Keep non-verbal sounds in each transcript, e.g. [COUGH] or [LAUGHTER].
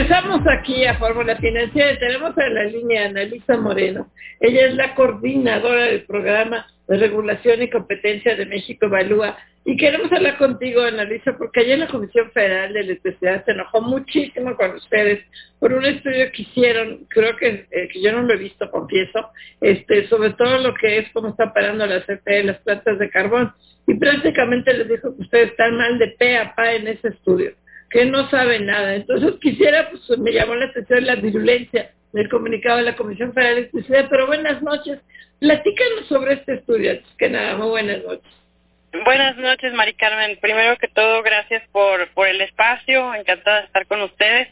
Regresamos aquí a Fórmula Financiera. Tenemos en la línea a Analisa Moreno. Ella es la coordinadora del programa de regulación y competencia de México Evalúa. Y queremos hablar contigo, Analisa, porque ayer la Comisión Federal de Electricidad se enojó muchísimo con ustedes por un estudio que hicieron, creo que, eh, que yo no lo he visto, confieso, este, sobre todo lo que es cómo están parando las CFE, las plantas de carbón. Y prácticamente les dijo que ustedes están mal de pe a pa en ese estudio que no sabe nada. Entonces [LAUGHS] quisiera, pues me llamó la atención la virulencia del comunicado de la Comisión Federal de Electricidad, pero buenas noches. Platícanos sobre este estudio, que nada, muy buenas noches. Buenas noches, Mari Carmen. Primero que todo, gracias por, por el espacio, encantada de estar con ustedes.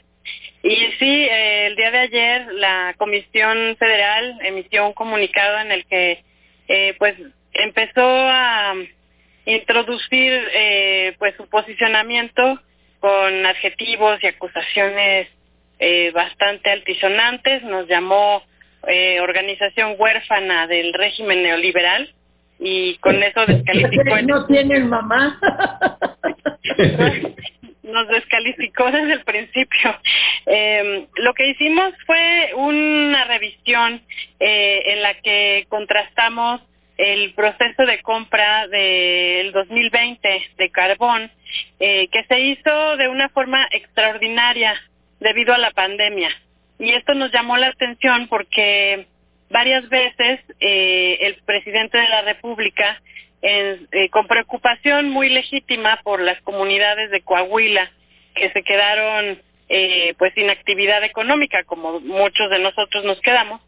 Y sí, eh, el día de ayer la Comisión Federal emitió un comunicado en el que eh, pues empezó a introducir eh, pues su posicionamiento con adjetivos y acusaciones eh, bastante altisonantes. Nos llamó eh, organización huérfana del régimen neoliberal y con eso descalificó. [LAUGHS] ¿No tienen mamá? [LAUGHS] nos descalificó desde el principio. Eh, lo que hicimos fue una revisión eh, en la que contrastamos el proceso de compra del 2020 de carbón, eh, que se hizo de una forma extraordinaria debido a la pandemia. Y esto nos llamó la atención porque varias veces eh, el presidente de la República, eh, con preocupación muy legítima por las comunidades de Coahuila, que se quedaron pues sin actividad económica, como muchos de nosotros nos quedamos,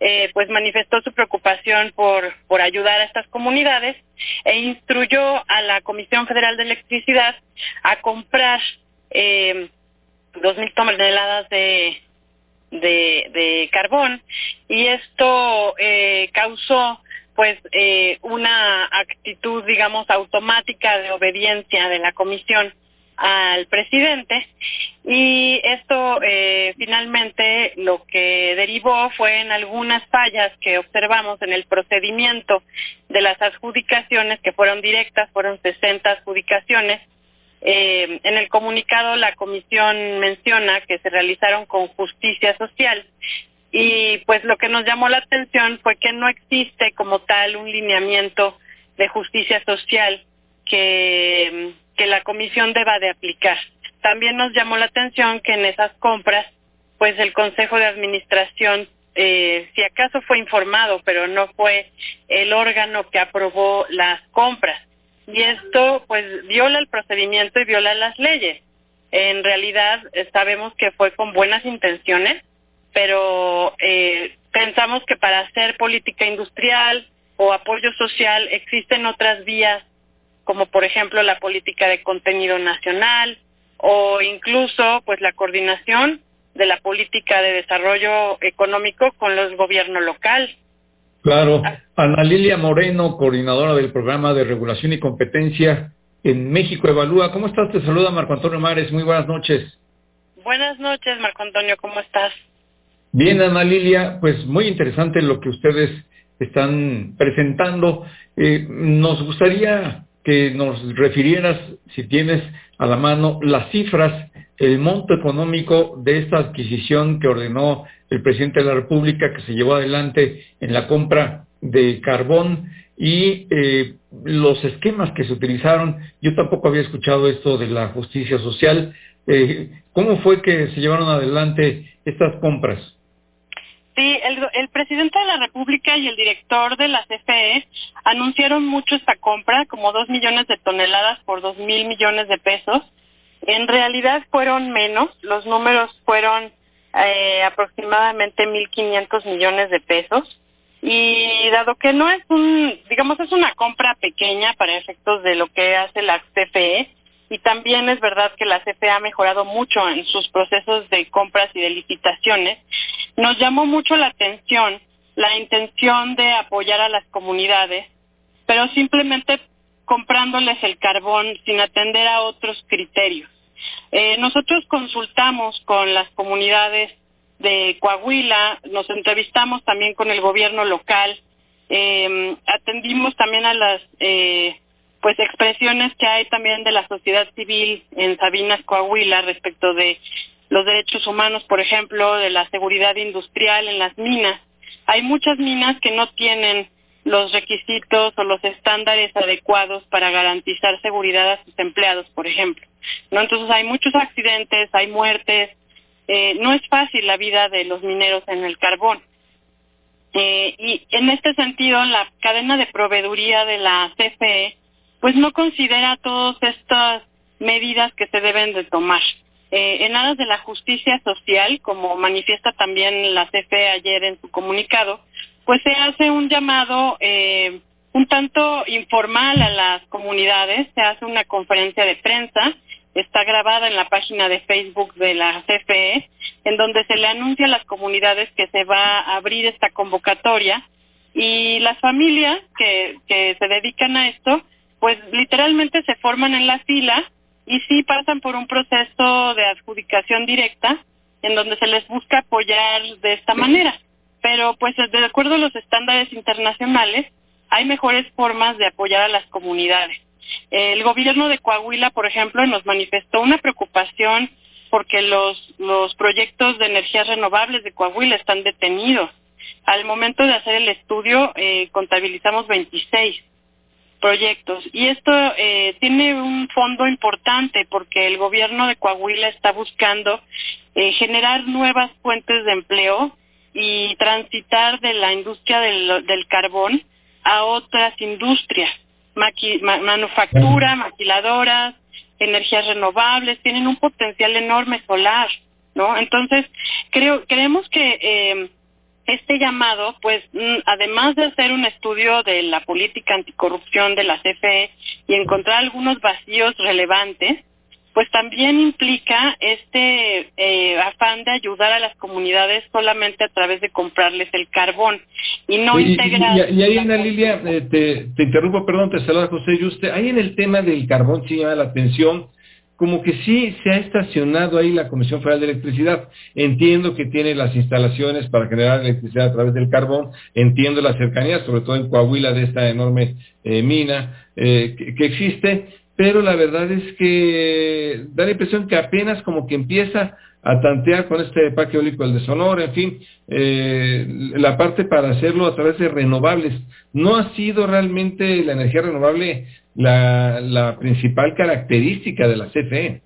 eh, pues manifestó su preocupación por, por ayudar a estas comunidades e instruyó a la Comisión Federal de Electricidad a comprar eh, dos mil toneladas de, de, de carbón y esto eh, causó pues eh, una actitud digamos automática de obediencia de la comisión al presidente y esto eh, finalmente lo que derivó fue en algunas fallas que observamos en el procedimiento de las adjudicaciones que fueron directas, fueron 60 adjudicaciones. Eh, en el comunicado la comisión menciona que se realizaron con justicia social y pues lo que nos llamó la atención fue que no existe como tal un lineamiento de justicia social que que la comisión deba de aplicar. También nos llamó la atención que en esas compras, pues el Consejo de Administración, eh, si acaso fue informado, pero no fue el órgano que aprobó las compras. Y esto, pues, viola el procedimiento y viola las leyes. En realidad, sabemos que fue con buenas intenciones, pero eh, pensamos que para hacer política industrial o apoyo social existen otras vías como por ejemplo la política de contenido nacional o incluso pues la coordinación de la política de desarrollo económico con los gobiernos local. Claro. Ana Lilia Moreno, coordinadora del programa de regulación y competencia en México Evalúa. ¿Cómo estás? Te saluda Marco Antonio Mares. Muy buenas noches. Buenas noches, Marco Antonio. ¿Cómo estás? Bien, Ana Lilia. Pues muy interesante lo que ustedes están presentando. Eh, nos gustaría que nos refirieras, si tienes a la mano, las cifras, el monto económico de esta adquisición que ordenó el presidente de la República, que se llevó adelante en la compra de carbón y eh, los esquemas que se utilizaron. Yo tampoco había escuchado esto de la justicia social. Eh, ¿Cómo fue que se llevaron adelante estas compras? Sí, el, presidente de la República y el director de la CFE anunciaron mucho esta compra, como dos millones de toneladas por dos mil millones de pesos. En realidad fueron menos, los números fueron eh, aproximadamente mil quinientos millones de pesos. Y dado que no es un, digamos, es una compra pequeña para efectos de lo que hace la CFE, y también es verdad que la CFE ha mejorado mucho en sus procesos de compras y de licitaciones. Nos llamó mucho la atención la intención de apoyar a las comunidades, pero simplemente comprándoles el carbón sin atender a otros criterios. Eh, nosotros consultamos con las comunidades de Coahuila, nos entrevistamos también con el gobierno local, eh, atendimos también a las eh, pues expresiones que hay también de la sociedad civil en Sabinas, Coahuila, respecto de los derechos humanos, por ejemplo, de la seguridad industrial en las minas. Hay muchas minas que no tienen los requisitos o los estándares adecuados para garantizar seguridad a sus empleados, por ejemplo. Entonces hay muchos accidentes, hay muertes, eh, no es fácil la vida de los mineros en el carbón. Eh, y en este sentido, la cadena de proveeduría de la CFE, pues no considera todas estas medidas que se deben de tomar. Eh, en aras de la justicia social, como manifiesta también la CFE ayer en su comunicado, pues se hace un llamado eh, un tanto informal a las comunidades, se hace una conferencia de prensa, está grabada en la página de Facebook de la CFE, en donde se le anuncia a las comunidades que se va a abrir esta convocatoria y las familias que, que se dedican a esto, pues literalmente se forman en la fila y sí pasan por un proceso de adjudicación directa en donde se les busca apoyar de esta manera. Pero pues de acuerdo a los estándares internacionales hay mejores formas de apoyar a las comunidades. El gobierno de Coahuila, por ejemplo, nos manifestó una preocupación porque los, los proyectos de energías renovables de Coahuila están detenidos. Al momento de hacer el estudio eh, contabilizamos 26 proyectos. Y esto eh, tiene un fondo importante porque el gobierno de Coahuila está buscando eh, generar nuevas fuentes de empleo y transitar de la industria del, del carbón a otras industrias, manufactura, maquiladoras, energías renovables, tienen un potencial enorme solar, ¿no? Entonces, creo, creemos que eh, este llamado, pues, mm, además de hacer un estudio de la política anticorrupción de la CFE y encontrar algunos vacíos relevantes, pues también implica este eh, afán de ayudar a las comunidades solamente a través de comprarles el carbón y no integrar. Y, ahí, Ana Lilia, eh, te, te, interrumpo, perdón, te saluda José Yuste. Ahí en el tema del carbón sí llama la atención como que sí se ha estacionado ahí la Comisión Federal de Electricidad. Entiendo que tiene las instalaciones para generar electricidad a través del carbón, entiendo la cercanía, sobre todo en Coahuila, de esta enorme eh, mina eh, que, existe, pero la verdad es que da la impresión que apenas como que empieza a tantear con este parque eólico el de en fin, eh, la parte para hacerlo a través de renovables. No ha sido realmente la energía renovable la, principal característica de la CFE.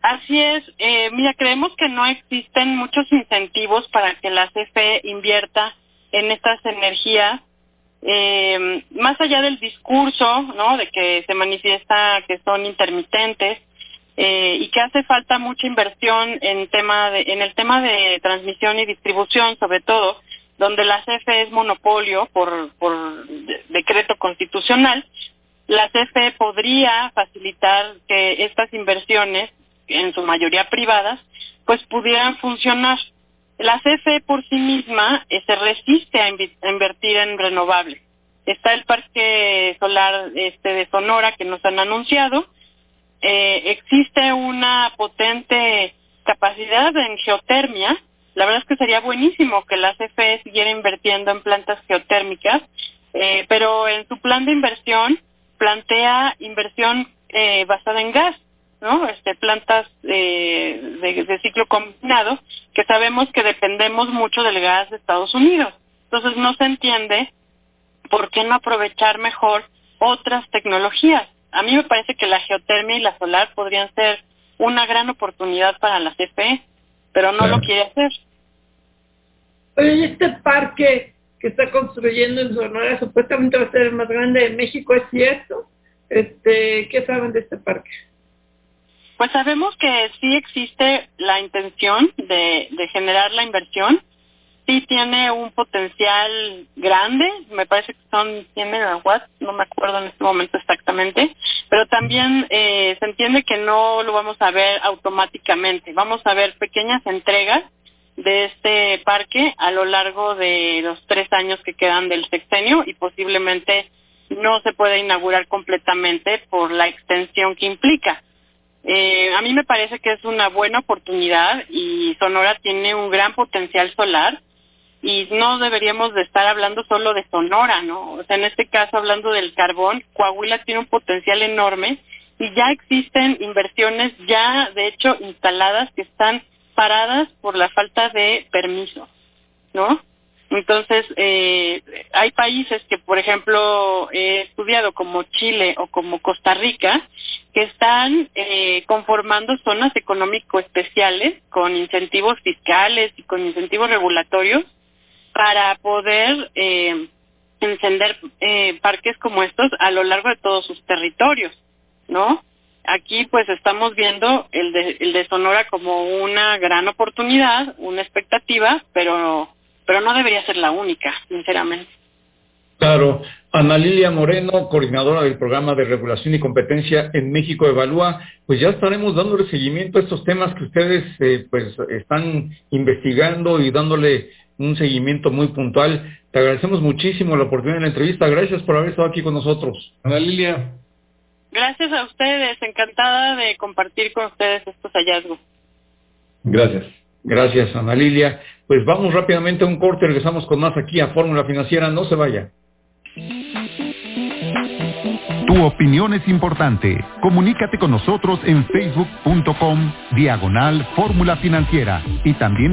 Así es. Eh, mira, creemos que no existen muchos incentivos para que la CFE invierta en estas energías. Eh, más allá del discurso, ¿no? De que se manifiesta que son intermitentes eh, y que hace falta mucha inversión en tema de, en el tema de transmisión y distribución, sobre todo, donde la CFE es monopolio por, por decreto constitucional, la CFE podría facilitar que estas inversiones, en su mayoría privadas, pues pudieran funcionar. La CFE por sí misma eh, se resiste a, invertir en renovables. Está el parque solar este de Sonora que nos han anunciado. Eh, existe una potente capacidad en geotermia. La verdad es que sería buenísimo que la CFE siguiera invirtiendo en plantas geotérmicas, eh, pero en su plan de inversión plantea inversión eh, basada en gas, ¿no? Este, plantas eh, de, ciclo combinado, que sabemos que dependemos mucho del gas de Estados Unidos. Entonces no se entiende por qué no aprovechar mejor otras tecnologías. A mí me parece que la geotermia y la solar podrían ser una gran oportunidad para la CFE, pero no lo quiere hacer. Oye, este parque que está construyendo en Sonora supuestamente va a ser el más grande de México, ¿es cierto? Este, ¿Qué saben de este parque? Pues sabemos que sí existe la intención de, de generar la inversión, sí tiene un potencial grande, me parece que son 100 megawatts, no me acuerdo en este momento exactamente, pero también eh, se entiende que no lo vamos a ver automáticamente, vamos a ver pequeñas entregas de este parque a lo largo de los tres años que quedan del sexenio y posiblemente no se pueda inaugurar completamente por la extensión que implica. Eh, a mí me parece que es una buena oportunidad y Sonora tiene un gran potencial solar y no deberíamos de estar hablando solo de Sonora, ¿no? O sea, en este caso hablando del carbón, Coahuila tiene un potencial enorme y ya existen inversiones ya de hecho instaladas que están paradas por la falta de permiso, ¿no? Entonces, eh, hay países que, por ejemplo, he estudiado como Chile o como Costa Rica, que están eh, conformando zonas económico especiales con incentivos fiscales y con incentivos regulatorios para poder eh, encender eh, parques como estos a lo largo de todos sus territorios, ¿no? Aquí pues estamos viendo el de, el de Sonora como una gran oportunidad, una expectativa, pero pero no debería ser la única, sinceramente. Claro. Ana Lilia Moreno, coordinadora del programa de regulación y competencia en México Evalúa, pues ya estaremos dándole seguimiento a estos temas que ustedes eh, pues están investigando y dándole un seguimiento muy puntual. Te agradecemos muchísimo la oportunidad de la entrevista. Gracias por haber estado aquí con nosotros. Ana Lilia. Gracias a ustedes. Encantada de compartir con ustedes estos hallazgos. Gracias. Gracias, Ana Lilia. Pues vamos rápidamente a un corte, regresamos con más aquí a Fórmula Financiera, no se vaya. Tu opinión es importante. Comunícate con nosotros en facebook.com diagonal Fórmula Financiera y también